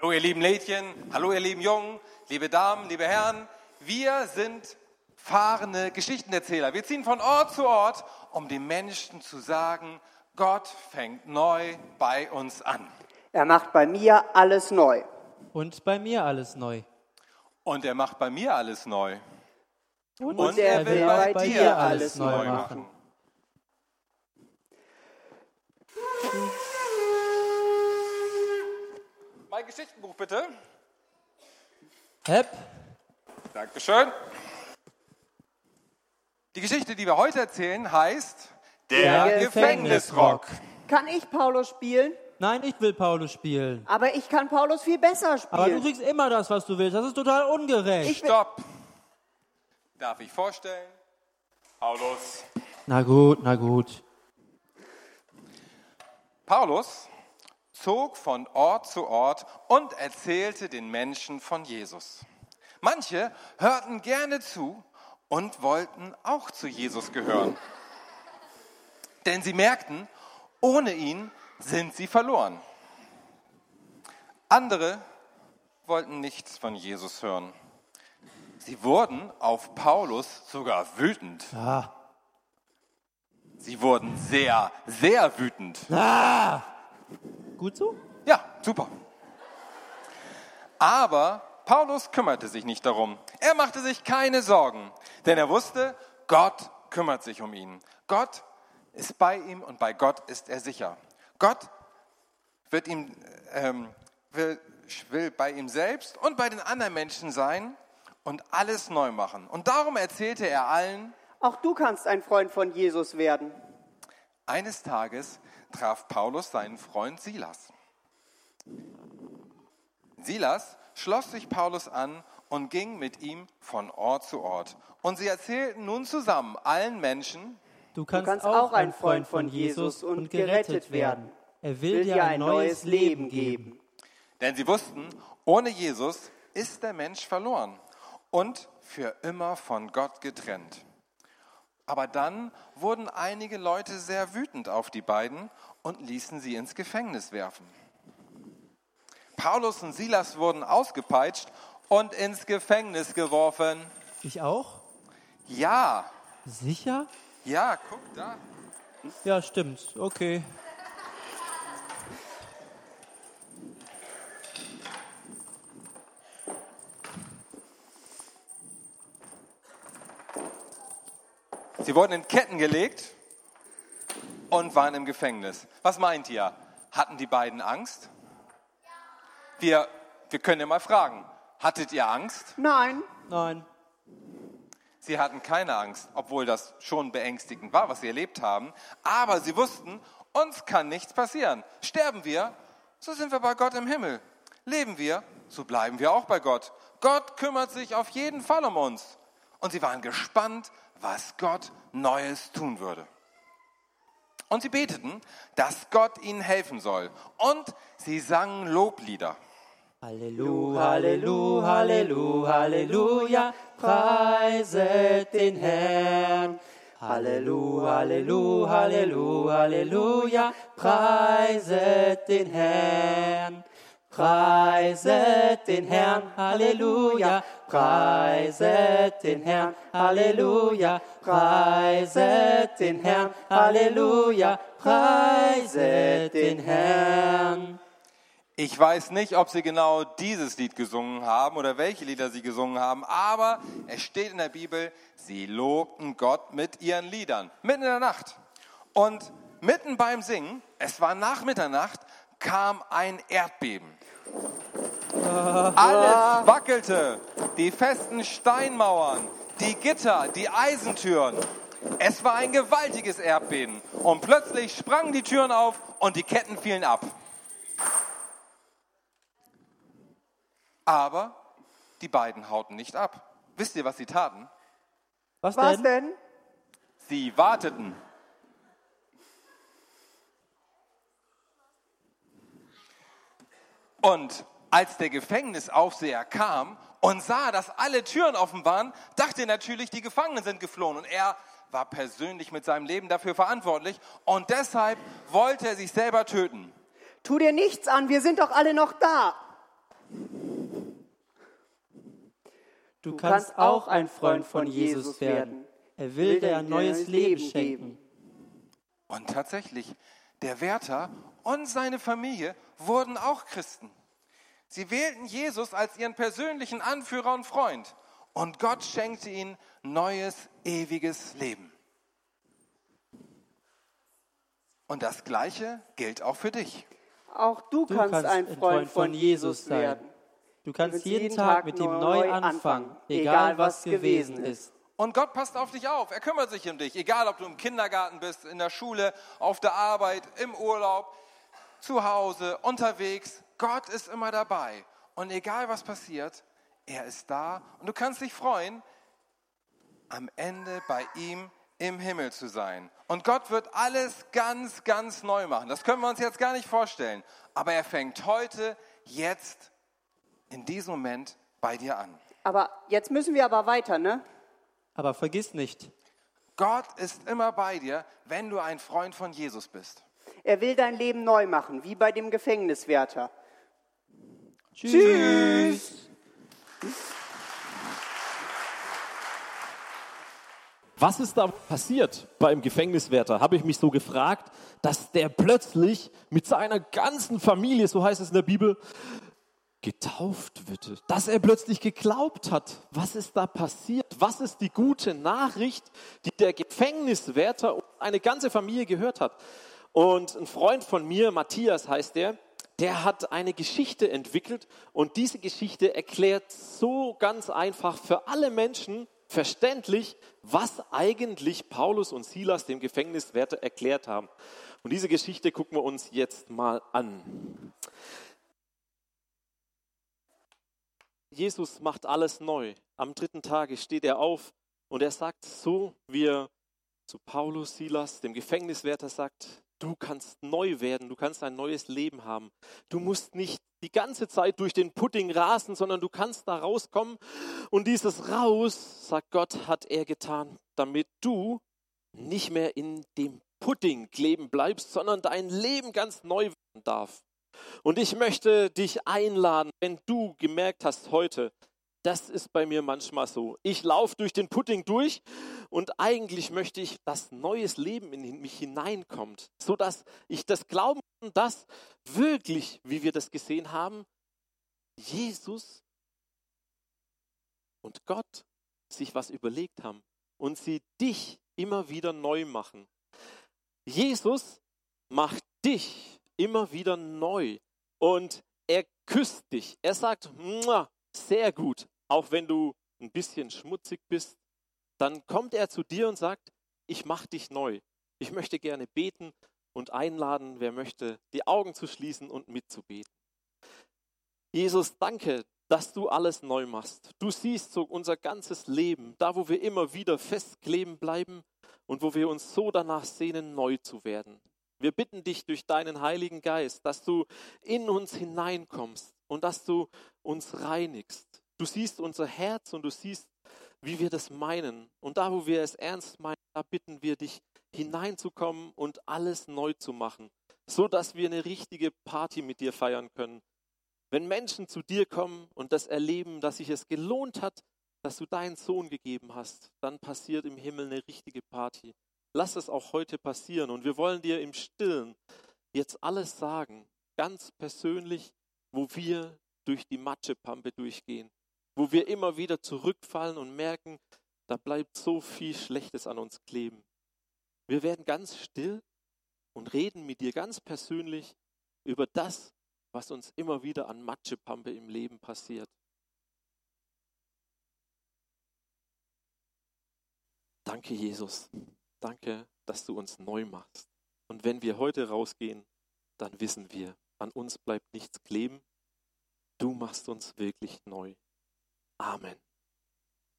Hallo ihr lieben Mädchen, hallo ihr lieben Jungen, liebe Damen, liebe Herren. Wir sind fahrende Geschichtenerzähler. Wir ziehen von Ort zu Ort, um den Menschen zu sagen, Gott fängt neu bei uns an. Er macht bei mir alles neu. Und bei mir alles neu. Und er macht bei mir alles neu. Und, er will bei dir alles neu machen. Mein Geschichtenbuch bitte. Hep, Dankeschön. Die Geschichte, die wir heute erzählen, heißt Der Der Gefängnisrock. Kann ich Paulus spielen? nein, ich will Paulus spielen. Aber ich kann Paulus viel besser Aber du spielen. kriegst immer das, was du willst. Das ist total ungerecht. Ich Stopp. Darf ich vorstellen? Paulus. na gut, na gut. Paulus zog von Ort zu Ort und erzählte den Menschen von Jesus. Manche hörten gerne zu und wollten auch zu Jesus gehören. Denn sie merkten, ohne ihn sind sie verloren. Andere wollten nichts von Jesus hören. Sie wurden auf Paulus sogar wütend. Ah. Sie wurden sehr, sehr wütend. Ah. Gut so? Ja, super. Aber Paulus kümmerte sich nicht darum. Er machte sich keine Sorgen, denn er wusste, Gott kümmert sich um ihn. Gott ist bei ihm und bei Gott ist er sicher. Gott wird ihm, ähm, will, will bei ihm selbst und bei den anderen Menschen sein und alles neu machen. Und darum erzählte er allen, auch du kannst ein Freund von Jesus werden. Eines Tages traf Paulus seinen Freund Silas. Silas schloss sich Paulus an und ging mit ihm von Ort zu Ort. Und sie erzählten nun zusammen allen Menschen, Du kannst, kannst auch ein Freund von Jesus und gerettet werden. Er will, dir ein neues Leben geben. denn sie wussten, ohne Jesus ist der Mensch verloren und für immer von Gott getrennt. Aber dann wurden einige Leute sehr wütend auf die beiden und ließen sie ins Gefängnis werfen. Paulus und Silas wurden ausgepeitscht und ins Gefängnis geworfen. Ich auch? Ja, Sicher? ja, guck da. Ja, stimmt. Okay. Sie wurden in Ketten gelegt und waren im Gefängnis. Was meint ihr? Hatten die beiden Angst? Wir, wir können ja mal fragen. Hattet ihr Angst? Nein, Nein. Sie hatten keine Angst, obwohl das schon beängstigend war, was sie erlebt haben. Aber sie wussten, uns kann nichts passieren. Sterben wir, so sind wir bei Gott im Himmel. Leben wir, so bleiben wir auch bei Gott. Gott kümmert sich auf jeden Fall um uns. Und sie waren gespannt, was Gott Neues tun würde. Und sie beteten, dass Gott ihnen helfen soll. Und sie sangen Loblieder. Halleluja, Halleluja, Halleluja, Halleluja, preiset den Herrn. Halleluja, Halleluja, Halleluja, Halleluja, preiset den Herrn. Preiset den Herrn, Halleluja, preiset den Herrn, Halleluja, preiset den Herrn, Halleluja, preiset den Herrn. Ich weiß nicht, ob sie genau dieses Lied gesungen haben oder welche Lieder sie gesungen haben, aber es steht in der Bibel, sie lobten Gott mit ihren Liedern, mitten in der Nacht. Und mitten beim Singen, es war nach Mitternacht, kam ein Erdbeben. Alles wackelte, die festen Steinmauern, die Gitter, die Eisentüren. Es war ein gewaltiges Erdbeben und plötzlich sprangen die Türen auf und die Ketten fielen ab. Aber die beiden hauten nicht ab. Wisst ihr, was sie taten? Was, was denn? denn? Sie warteten. Und als der Gefängnisaufseher kam und sah, dass alle Türen offen waren, dachte er natürlich, die Gefangenen sind geflohen. Und er war persönlich mit seinem Leben dafür verantwortlich. Und deshalb wollte er sich selber töten. Tu dir nichts an, wir sind doch alle noch da. Du kannst auch ein Freund von Jesus werden. Er will dir ein neues Leben schenken. Und tatsächlich, der Wärter und seine Familie wurden auch Christen. Sie wählten Jesus als ihren persönlichen Anführer und Freund. Und Gott schenkte ihnen neues, ewiges Leben. Und das Gleiche gilt auch für dich. Auch du, Du kannst, kannst ein Freund von Jesus sein. werden. Du kannst jeden jeden Tag mit ihm neu anfangen, egal was gewesen ist. Und Gott passt auf dich auf. Er kümmert sich um dich. Egal, ob du im Kindergarten bist, in der Schule, auf der Arbeit, im Urlaub, zu Hause, unterwegs. Gott ist immer dabei. Und egal, was passiert, er ist da. Und du kannst dich freuen, am Ende bei ihm im Himmel zu sein. Und Gott wird alles ganz, ganz neu machen. Das können wir uns jetzt gar nicht vorstellen. Aber er fängt heute, jetzt, in diesem Moment bei dir an. Aber jetzt müssen wir aber weiter, ne? Aber vergiss nicht, Gott ist immer bei dir, wenn du ein Freund von Jesus bist. Er will dein Leben neu machen, wie bei dem Gefängniswärter. Tschüss. Was ist da passiert beim Gefängniswärter? Habe ich mich so gefragt, dass der plötzlich mit seiner ganzen Familie, so heißt es in der Bibel, getauft wird. Dass er plötzlich geglaubt hat. Was ist da passiert? Was ist die gute Nachricht, die der Gefängniswärter und eine ganze Familie gehört hat? Und ein Freund von mir, Matthias heißt der, der hat eine Geschichte entwickelt und diese Geschichte erklärt so ganz einfach für alle Menschen verständlich, was eigentlich Paulus und Silas dem Gefängniswärter erklärt haben. Und diese Geschichte gucken wir uns jetzt mal an. Jesus macht alles neu. Am dritten Tage steht er auf und er sagt so, wie er zu Paulus, Silas, dem Gefängniswärter sagt, du kannst neu werden, du kannst ein neues Leben haben. Du musst nicht die ganze Zeit durch den Pudding rasen, sondern du kannst da rauskommen. Und dieses Raus, sagt Gott, hat er getan, damit du nicht mehr in dem Pudding kleben bleibst, sondern dein Leben ganz neu werden darf. Und ich möchte dich einladen, wenn du gemerkt hast heute, das ist bei mir manchmal so. Ich laufe durch den Pudding durch und eigentlich möchte ich, dass neues Leben in mich hineinkommt, so dass ich das glauben kann, dass wirklich, wie wir das gesehen haben, Jesus und Gott sich was überlegt haben und sie dich immer wieder neu machen. Jesus macht dich immer wieder neu und er küsst dich. Er sagt, "Mua, sehr gut, auch wenn du ein bisschen schmutzig bist, dann kommt er zu dir und sagt, ich mache dich neu. Ich möchte gerne beten und einladen, wer möchte, die Augen zu schließen und mitzubeten. Jesus, danke, dass du alles neu machst. Du siehst so unser ganzes Leben, da wo wir immer wieder festkleben bleiben und wo wir uns so danach sehnen, neu zu werden. Wir bitten dich durch deinen Heiligen Geist, dass du in uns hineinkommst und dass du uns reinigst. Du siehst unser Herz und du siehst, wie wir das meinen. Und da, wo wir es ernst meinen, da bitten wir dich hineinzukommen und alles neu zu machen, so dass wir eine richtige Party mit dir feiern können. Wenn Menschen zu dir kommen und das erleben, dass sich es gelohnt hat, dass du deinen Sohn gegeben hast, dann passiert im Himmel eine richtige Party. Lass es auch heute passieren und wir wollen dir im Stillen jetzt alles sagen, ganz persönlich, wo wir durch die Matschepampe durchgehen, wo wir immer wieder zurückfallen und merken, da bleibt so viel Schlechtes an uns kleben. Wir werden ganz still und reden mit dir ganz persönlich über das, was uns immer wieder an Matschepampe im Leben passiert. Danke, Jesus. Danke, dass du uns neu machst. Und wenn wir heute rausgehen, dann wissen wir, an uns bleibt nichts kleben. Du machst uns wirklich neu. Amen.